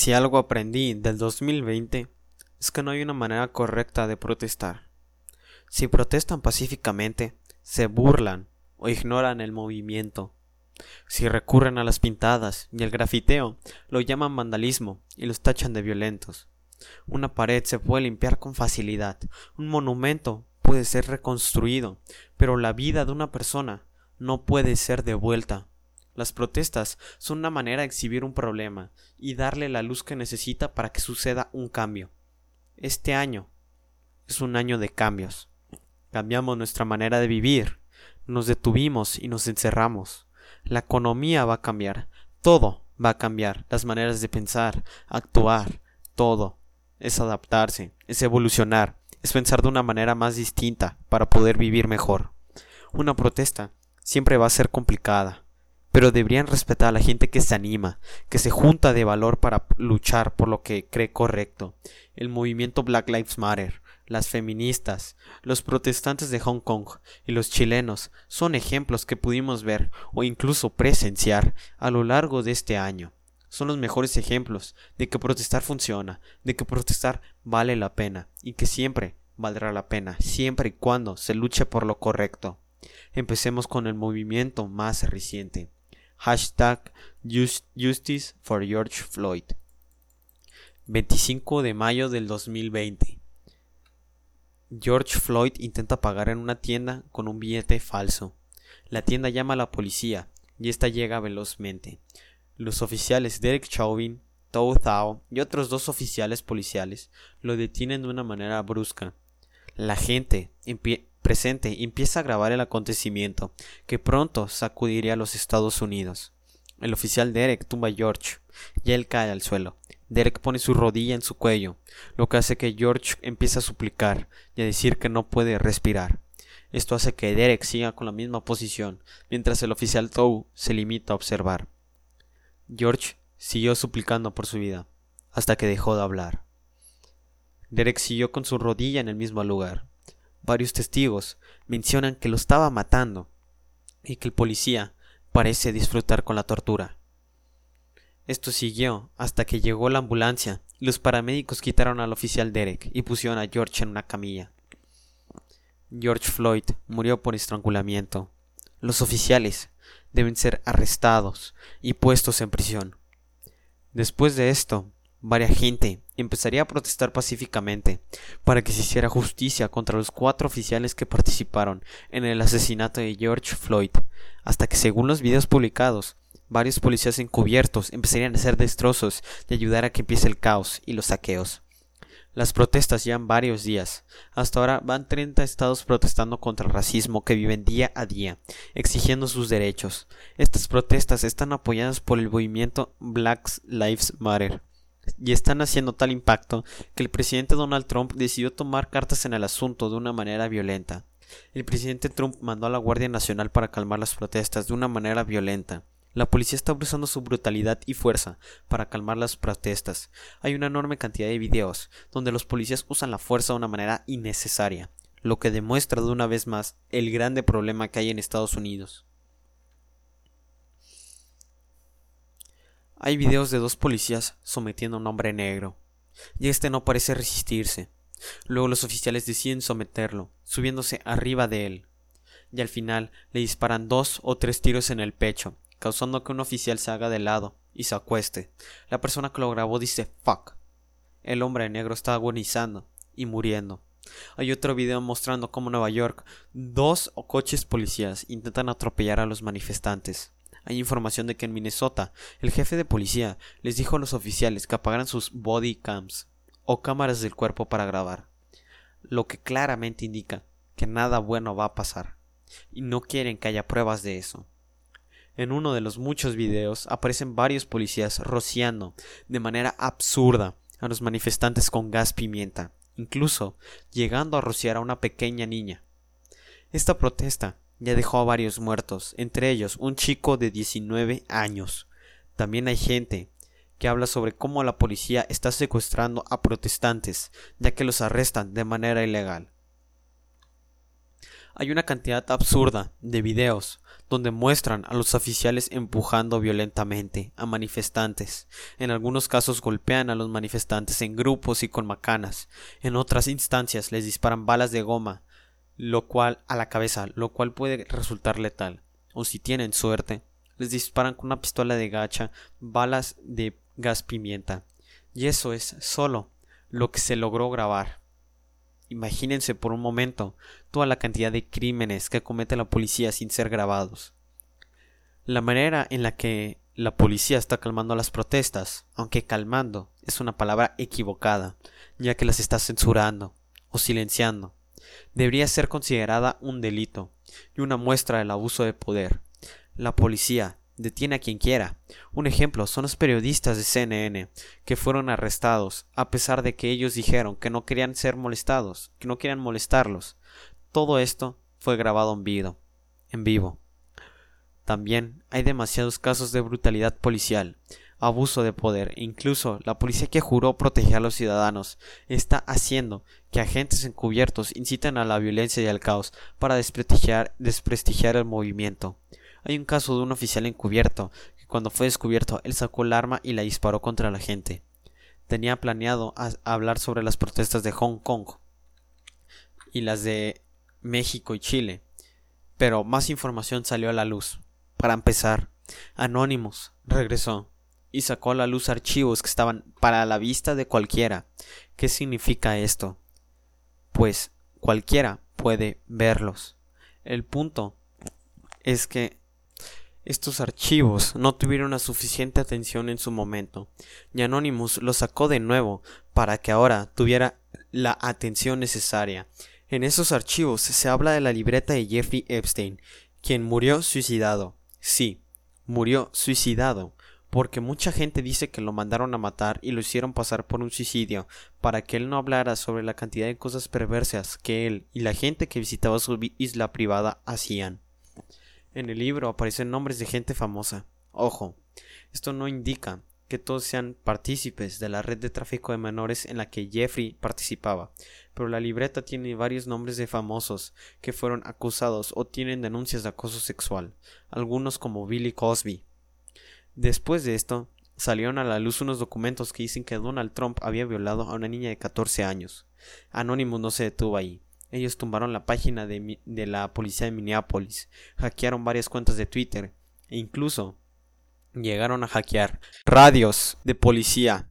Si algo aprendí del 2020 es que no hay una manera correcta de protestar. Si protestan pacíficamente, se burlan o ignoran el movimiento. Si recurren a las pintadas y el grafiteo, lo llaman vandalismo y los tachan de violentos. Una pared se puede limpiar con facilidad, un monumento puede ser reconstruido, pero la vida de una persona no puede ser devuelta. Las protestas son una manera de exhibir un problema y darle la luz que necesita para que suceda un cambio. Este año es un año de cambios. Cambiamos nuestra manera de vivir, nos detuvimos y nos encerramos. La economía va a cambiar, todo va a cambiar, las maneras de pensar, actuar, todo. Es adaptarse, es evolucionar, es pensar de una manera más distinta para poder vivir mejor. Una protesta siempre va a ser complicada, pero deberían respetar a la gente que se anima, que se junta de valor para luchar por lo que cree correcto. El movimiento Black Lives Matter, las feministas, los protestantes de Hong Kong y los chilenos son ejemplos que pudimos ver o incluso presenciar a lo largo de este año. Son los mejores ejemplos de que protestar funciona, de que protestar vale la pena y que siempre valdrá la pena, siempre y cuando se luche por lo correcto. Empecemos con el movimiento más reciente. Hashtag Justice for George Floyd. 25 de mayo del 2020. George Floyd intenta pagar en una tienda con un billete falso. La tienda llama a la policía y esta llega velozmente. Los oficiales Derek Chauvin, Tou Thao y otros dos oficiales policiales lo detienen de una manera brusca. La gente presente empieza a grabar el acontecimiento, que pronto sacudiría a los Estados Unidos. El oficial Derek tumba a George y él cae al suelo. Derek pone su rodilla en su cuello, lo que hace que George empiece a suplicar y a decir que no puede respirar. Esto hace que Derek siga con la misma posición, mientras el oficial Tou se limita a observar. George siguió suplicando por su vida, hasta que dejó de hablar. Derek siguió con su rodilla en el mismo lugar. Varios testigos mencionan que lo estaba matando y que el policía parece disfrutar con la tortura. Esto siguió hasta que llegó la ambulancia y los paramédicos quitaron al oficial Derek y pusieron a George en una camilla. George Floyd murió por estrangulamiento. Los oficiales deben ser arrestados y puestos en prisión. Después de esto, Varia gente empezaría a protestar pacíficamente para que se hiciera justicia contra los cuatro oficiales que participaron en el asesinato de George Floyd, hasta que según los videos publicados, varios policías encubiertos empezarían a hacer destrozos y ayudar a que empiece el caos y los saqueos. Las protestas llevan varios días. Hasta ahora van 30 estados protestando contra el racismo que viven día a día, exigiendo sus derechos. Estas protestas están apoyadas por el movimiento Black Lives Matter y están haciendo tal impacto que el presidente Donald Trump decidió tomar cartas en el asunto de una manera violenta. El presidente Trump mandó a la Guardia Nacional para calmar las protestas de una manera violenta. La policía está usando su brutalidad y fuerza para calmar las protestas. Hay una enorme cantidad de videos donde los policías usan la fuerza de una manera innecesaria, lo que demuestra de una vez más el grande problema que hay en Estados Unidos. Hay videos de dos policías sometiendo a un hombre negro, y este no parece resistirse. Luego los oficiales deciden someterlo, subiéndose arriba de él, y al final le disparan dos o tres tiros en el pecho, causando que un oficial se haga de lado y se acueste. La persona que lo grabó dice fuck. El hombre negro está agonizando y muriendo. Hay otro video mostrando cómo en Nueva York dos coches policías intentan atropellar a los manifestantes. Hay información de que en Minnesota el jefe de policía les dijo a los oficiales que apagaran sus body cams o cámaras del cuerpo para grabar, lo que claramente indica que nada bueno va a pasar y no quieren que haya pruebas de eso. En uno de los muchos videos aparecen varios policías rociando de manera absurda a los manifestantes con gas pimienta, incluso llegando a rociar a una pequeña niña. Esta protesta ya dejó a varios muertos, entre ellos un chico de 19 años. También hay gente que habla sobre cómo la policía está secuestrando a protestantes, ya que los arrestan de manera ilegal. Hay una cantidad absurda de videos donde muestran a los oficiales empujando violentamente a manifestantes. En algunos casos golpean a los manifestantes en grupos y con macanas. En otras instancias les disparan balas de goma, lo cual a la cabeza, lo cual puede resultar letal. O si tienen suerte, les disparan con una pistola de gacha balas de gas pimienta. Y eso es solo lo que se logró grabar. Imagínense por un momento toda la cantidad de crímenes que comete la policía sin ser grabados. La manera en la que la policía está calmando las protestas, aunque calmando es una palabra equivocada, ya que las está censurando o silenciando, debería ser considerada un delito y una muestra del abuso de poder. La policía detiene a quien quiera. Un ejemplo son los periodistas de CNN que fueron arrestados a pesar de que ellos dijeron que no querían ser molestados, que no querían molestarlos. Todo esto fue grabado en vivo. En vivo. También hay demasiados casos de brutalidad policial, abuso de poder incluso la policía que juró proteger a los ciudadanos está haciendo que agentes encubiertos inciten a la violencia y al caos para desprestigiar, desprestigiar el movimiento. Hay un caso de un oficial encubierto que cuando fue descubierto él sacó el arma y la disparó contra la gente. Tenía planeado hablar sobre las protestas de Hong Kong y las de México y Chile, pero más información salió a la luz. Para empezar, Anonymous regresó y sacó a la luz archivos que estaban para la vista de cualquiera. ¿Qué significa esto? Pues cualquiera puede verlos. El punto es que estos archivos no tuvieron la suficiente atención en su momento, y Anonymous los sacó de nuevo para que ahora tuviera la atención necesaria. En esos archivos se habla de la libreta de Jeffrey Epstein, quien murió suicidado. Sí, murió suicidado, porque mucha gente dice que lo mandaron a matar y lo hicieron pasar por un suicidio, para que él no hablara sobre la cantidad de cosas perversas que él y la gente que visitaba su isla privada hacían. En el libro aparecen nombres de gente famosa. Ojo, esto no indica que todos sean partícipes de la red de tráfico de menores en la que Jeffrey participaba, pero la libreta tiene varios nombres de famosos que fueron acusados o tienen denuncias de acoso sexual, algunos como Billy Cosby. Después de esto, salieron a la luz unos documentos que dicen que Donald Trump había violado a una niña de 14 años. Anonymous no se detuvo ahí. Ellos tumbaron la página de, de la policía de Minneapolis, hackearon varias cuentas de Twitter e incluso llegaron a hackear radios de policía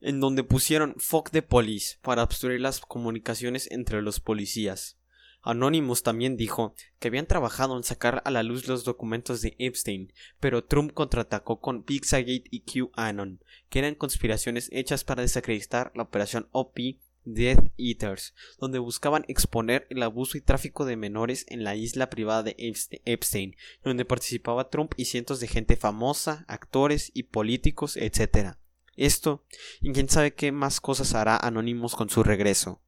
en donde pusieron fuck the police para obstruir las comunicaciones entre los policías. Anonymous también dijo que habían trabajado en sacar a la luz los documentos de Epstein, pero Trump contraatacó con Pizzagate y QAnon, que eran conspiraciones hechas para desacreditar la operación OP Death Eaters, donde buscaban exponer el abuso y tráfico de menores en la isla privada de Epstein, donde participaba Trump y cientos de gente famosa, actores y políticos, etc. Esto, y quién sabe qué más cosas hará Anonymous con su regreso.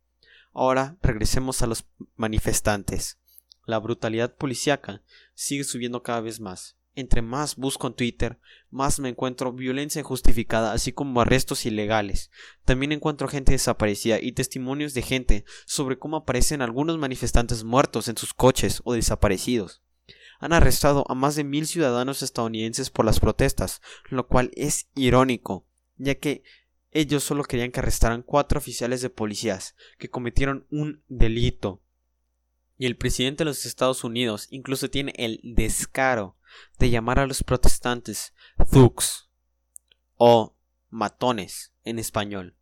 Ahora regresemos a los manifestantes. La brutalidad policíaca sigue subiendo cada vez más. Entre más busco en Twitter, más me encuentro violencia injustificada, así como arrestos ilegales. También encuentro gente desaparecida y testimonios de gente sobre cómo aparecen algunos manifestantes muertos en sus coches o desaparecidos. Han arrestado a más de mil ciudadanos estadounidenses por las protestas, lo cual es irónico, ya que ellos solo querían que arrestaran cuatro oficiales de policías que cometieron un delito. Y el presidente de los Estados Unidos incluso tiene el descaro de llamar a los protestantes thugs o matones en español.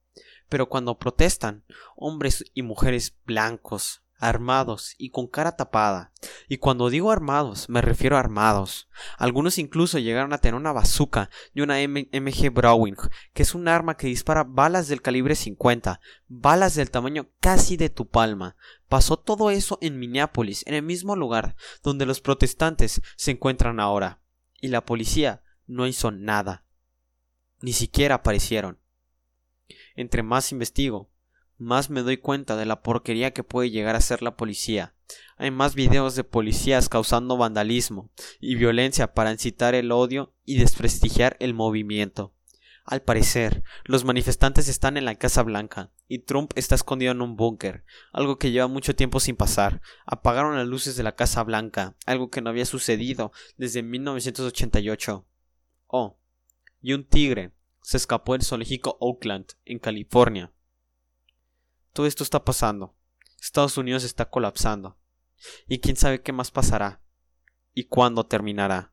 Pero cuando protestan, hombres y mujeres blancos, armados y con cara tapada. Y cuando digo armados, me refiero a armados. Algunos incluso llegaron a tener una bazooka y una MG Browning, que es un arma que dispara balas del calibre 50, balas del tamaño casi de tu palma. Pasó todo eso en Minneapolis, en el mismo lugar donde los protestantes se encuentran ahora. Y la policía no hizo nada. Ni siquiera aparecieron. Entre más investigo, más me doy cuenta de la porquería que puede llegar a ser la policía. Hay más videos de policías causando vandalismo y violencia para incitar el odio y desprestigiar el movimiento. Al parecer, los manifestantes están en la Casa Blanca y Trump está escondido en un búnker, algo que lleva mucho tiempo sin pasar. Apagaron las luces de la Casa Blanca, algo que no había sucedido desde 1988. Oh, y un tigre se escapó del zoológico Oakland, en California. Todo esto está pasando. Estados Unidos está colapsando. Y quién sabe qué más pasará. Y cuándo terminará.